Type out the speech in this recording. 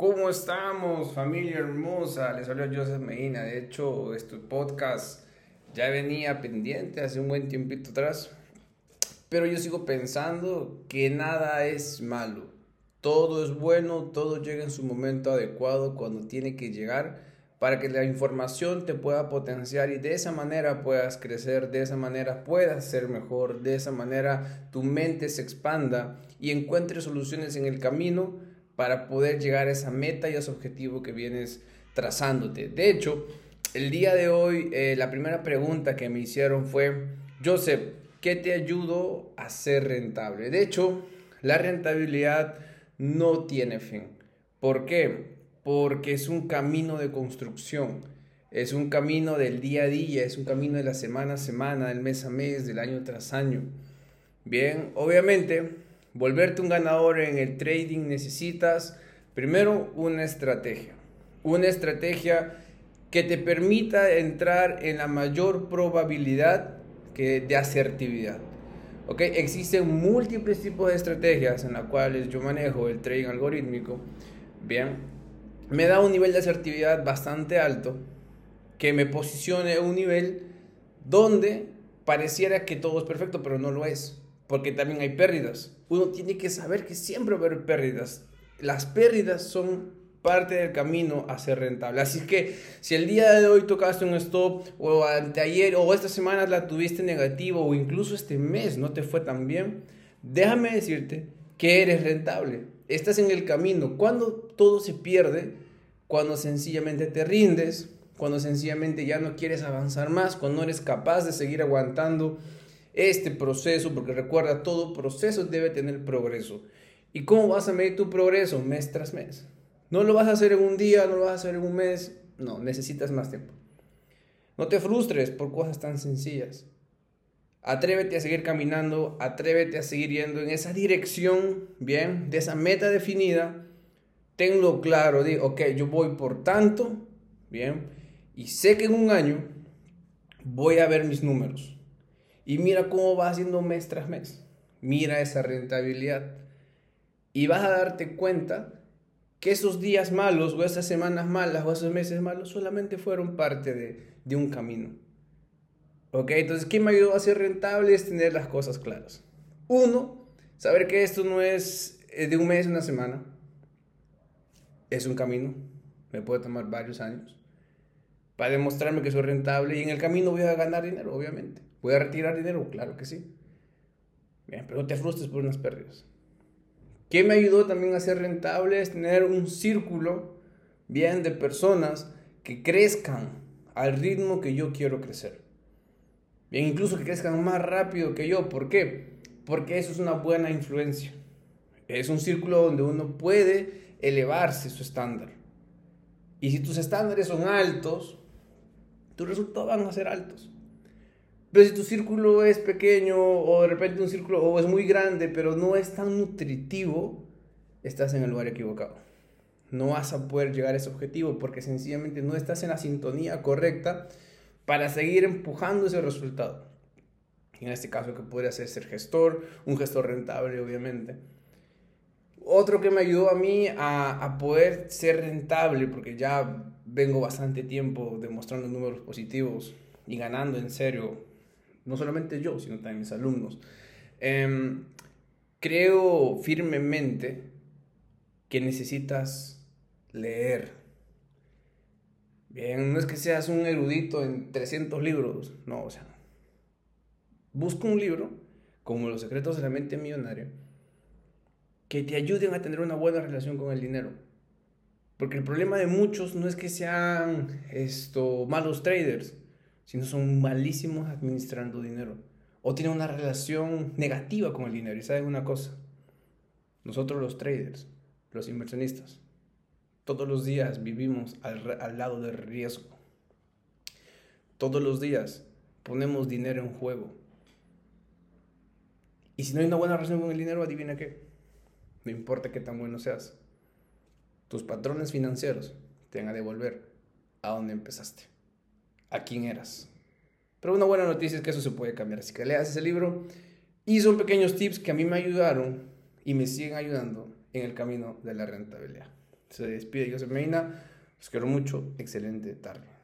¿Cómo estamos, familia hermosa? Les habla Joseph Medina. De hecho, este podcast ya venía pendiente hace un buen tiempito atrás. Pero yo sigo pensando que nada es malo. Todo es bueno, todo llega en su momento adecuado cuando tiene que llegar para que la información te pueda potenciar y de esa manera puedas crecer, de esa manera puedas ser mejor, de esa manera tu mente se expanda y encuentres soluciones en el camino para poder llegar a esa meta y a ese objetivo que vienes trazándote. De hecho, el día de hoy eh, la primera pregunta que me hicieron fue, Joseph, ¿qué te ayudó a ser rentable? De hecho, la rentabilidad no tiene fin. ¿Por qué? porque es un camino de construcción, es un camino del día a día, es un camino de la semana a semana, del mes a mes, del año tras año. Bien, obviamente, volverte un ganador en el trading necesitas primero una estrategia, una estrategia que te permita entrar en la mayor probabilidad que de asertividad. ¿Ok? Existen múltiples tipos de estrategias en las cuales yo manejo el trading algorítmico. Bien, me da un nivel de asertividad bastante alto que me posicione a un nivel donde pareciera que todo es perfecto, pero no lo es, porque también hay pérdidas. Uno tiene que saber que siempre va a haber pérdidas. Las pérdidas son parte del camino a ser rentable. Así que si el día de hoy tocaste un stop o anteayer o esta semana la tuviste negativo o incluso este mes no te fue tan bien, déjame decirte que eres rentable estás en el camino. Cuando todo se pierde, cuando sencillamente te rindes, cuando sencillamente ya no quieres avanzar más, cuando no eres capaz de seguir aguantando este proceso, porque recuerda, todo proceso debe tener progreso. ¿Y cómo vas a medir tu progreso? Mes tras mes. No lo vas a hacer en un día, no lo vas a hacer en un mes, no, necesitas más tiempo. No te frustres por cosas tan sencillas. Atrévete a seguir caminando, atrévete a seguir yendo en esa dirección, bien, de esa meta definida. Tenlo claro, di, ok, yo voy por tanto, bien, y sé que en un año voy a ver mis números. Y mira cómo va haciendo mes tras mes. Mira esa rentabilidad. Y vas a darte cuenta que esos días malos, o esas semanas malas, o esos meses malos, solamente fueron parte de, de un camino. ¿Ok? Entonces, ¿qué me ayudó a ser rentable? Es tener las cosas claras. Uno, saber que esto no es eh, de un mes, una semana. Es un camino. Me puede tomar varios años. Para demostrarme que soy rentable. Y en el camino voy a ganar dinero, obviamente. ¿Voy a retirar dinero? Claro que sí. Bien, pero no te frustres por unas pérdidas. ¿Qué me ayudó también a ser rentable? Es tener un círculo bien de personas que crezcan al ritmo que yo quiero crecer. Bien, incluso que crezcan más rápido que yo. ¿Por qué? Porque eso es una buena influencia. Es un círculo donde uno puede elevarse su estándar. Y si tus estándares son altos, tus resultados van a ser altos. Pero si tu círculo es pequeño o de repente un círculo o es muy grande, pero no es tan nutritivo, estás en el lugar equivocado. No vas a poder llegar a ese objetivo porque sencillamente no estás en la sintonía correcta para seguir empujando ese resultado. En este caso que podría ser ser gestor, un gestor rentable obviamente. Otro que me ayudó a mí a, a poder ser rentable, porque ya vengo bastante tiempo demostrando números positivos y ganando en serio, no solamente yo, sino también mis alumnos. Em, creo firmemente que necesitas leer Bien, no es que seas un erudito en 300 libros, no, o sea, busca un libro como Los secretos de la mente millonaria que te ayuden a tener una buena relación con el dinero. Porque el problema de muchos no es que sean esto, malos traders, sino son malísimos administrando dinero. O tienen una relación negativa con el dinero. Y saben una cosa, nosotros los traders, los inversionistas, todos los días vivimos al, lado del riesgo. Todos los días ponemos dinero en juego. Y si no hay una buena relación con el dinero, adivina qué. No importa qué tan bueno seas. Tus patrones financieros te van a devolver a donde empezaste. A quién eras. Pero una buena noticia es que eso se puede cambiar. Así que leas ese libro. Y son pequeños tips que a mí me ayudaron y me siguen ayudando en el camino de la rentabilidad. Se despide Joseph Medina. Los quiero mucho. Excelente tarde.